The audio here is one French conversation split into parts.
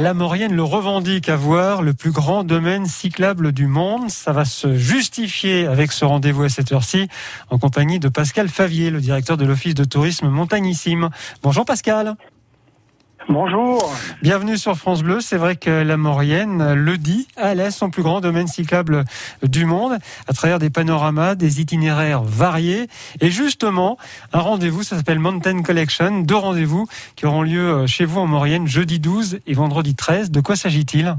La Maurienne le revendique à voir, le plus grand domaine cyclable du monde. Ça va se justifier avec ce rendez-vous à cette heure-ci, en compagnie de Pascal Favier, le directeur de l'Office de tourisme Montagnissime. Bonjour Pascal. Bonjour. Bienvenue sur France Bleu. C'est vrai que la Maurienne le dit, elle est son plus grand domaine cyclable du monde, à travers des panoramas, des itinéraires variés. Et justement, un rendez-vous, ça s'appelle Mountain Collection. Deux rendez-vous qui auront lieu chez vous en Maurienne, jeudi 12 et vendredi 13. De quoi s'agit-il?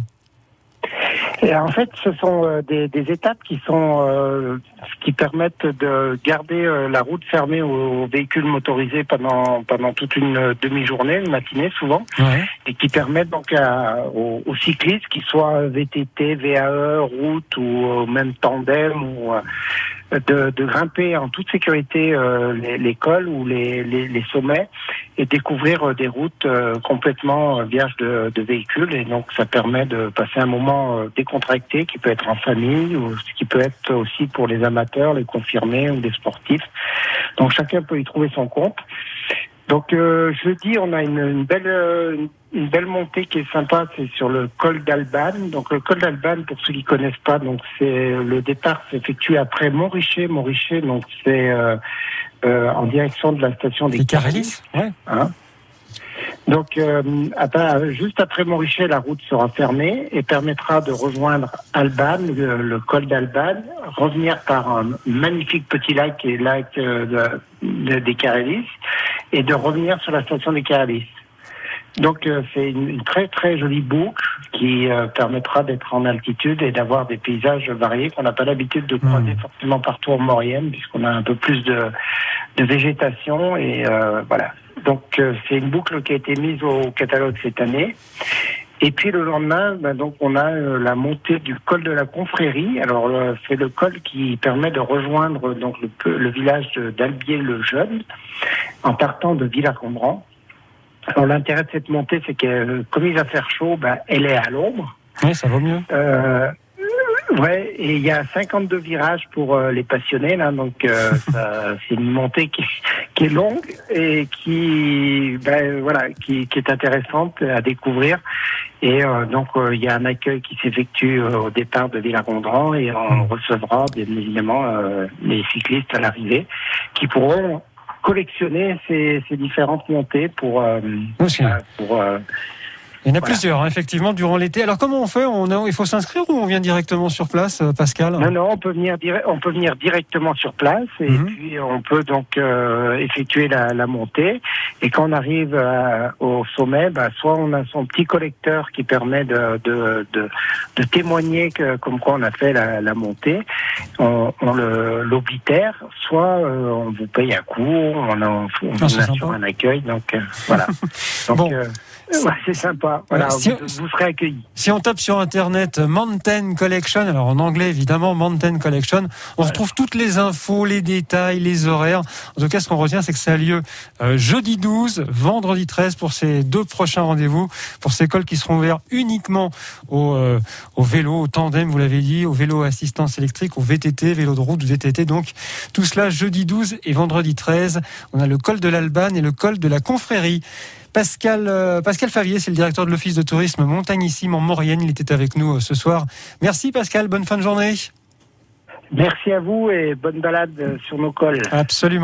Et en fait, ce sont euh, des, des étapes qui sont euh, qui permettent de garder euh, la route fermée aux véhicules motorisés pendant pendant toute une demi-journée, une matinée souvent, ouais. et qui permettent donc à, aux, aux, cyclistes, qu'ils soient VTT, VAE, route ou même tandem ou de, de, grimper en toute sécurité euh, les, cols ou les, les, les, sommets et découvrir des routes euh, complètement vierges de, de, véhicules. Et donc, ça permet de passer un moment décontracté qui peut être en famille ou qui peut être aussi pour les amateurs, les confirmés ou les sportifs. Donc, chacun peut y trouver son compte. Donc euh, jeudi, on a une, une belle euh, une belle montée qui est sympa, c'est sur le col d'Alban. Donc le col d'Alban, pour ceux qui connaissent pas, donc c'est le départ s'effectue après Montrichet. Montrichet, donc c'est euh, euh, en direction de la station des Carélis. Ouais. Hein donc, euh, juste après Montrichet, la route sera fermée et permettra de rejoindre Alban, le, col d'Alban, revenir par un magnifique petit lac qui est lac euh, de, de, des Carélis, et de revenir sur la station des Carélis. Donc, euh, c'est une, une, très très jolie boucle qui euh, permettra d'être en altitude et d'avoir des paysages variés qu'on n'a pas l'habitude de croiser mmh. forcément partout en Maurienne, puisqu'on a un peu plus de, de végétation et euh, voilà. Donc c'est une boucle qui a été mise au catalogue cette année. Et puis le lendemain, ben, donc on a euh, la montée du col de la Confrérie. Alors euh, c'est le col qui permet de rejoindre donc le, le village d'Albier-le-Jeune en partant de Villacambran. Alors l'intérêt de cette montée, c'est que comme il va faire chaud, ben, elle est à l'ombre. Oui, ça vaut mieux. Euh, Ouais, et il y a 52 virages pour euh, les passionnés là, donc euh, c'est une montée qui, qui, est longue et qui, ben voilà, qui, qui est intéressante à découvrir. Et euh, donc il y a un accueil qui s'effectue au départ de Villarondran et on recevra bien évidemment les cyclistes à l'arrivée qui pourront collectionner ces, ces différentes montées pour pour il y en a voilà. plusieurs, hein, effectivement, durant l'été. Alors, comment on fait? On a, Il faut s'inscrire ou on vient directement sur place, Pascal? Non, non, on peut venir, on peut venir directement sur place et -hmm. puis on peut donc euh, effectuer la, la, montée. Et quand on arrive à, au sommet, bah, soit on a son petit collecteur qui permet de, de, de, de témoigner que, comme quoi on a fait la, la montée, on, on l'oblitère, soit euh, on vous paye un coup, on, on, on Ah, un accueil. Donc, euh, voilà. Donc, bon. Ouais, c'est sympa. Voilà, si vous, vous, serez accueillis. Si on tape sur internet Mountain Collection, alors en anglais évidemment Mountain Collection, on retrouve toutes les infos, les détails, les horaires. En tout cas, ce qu'on retient, c'est que ça a lieu euh, jeudi 12, vendredi 13 pour ces deux prochains rendez-vous, pour ces cols qui seront ouverts uniquement au, euh, au vélo, au tandem, vous l'avez dit, au vélo assistance électrique, au VTT, vélo de route, VTT. Donc tout cela jeudi 12 et vendredi 13. On a le col de l'Albane et le col de la Confrérie. Pascal, euh, Pascal Favier, c'est le directeur de l'Office de tourisme Montagnissime en Maurienne. Il était avec nous euh, ce soir. Merci Pascal, bonne fin de journée. Merci à vous et bonne balade sur nos cols. Absolument.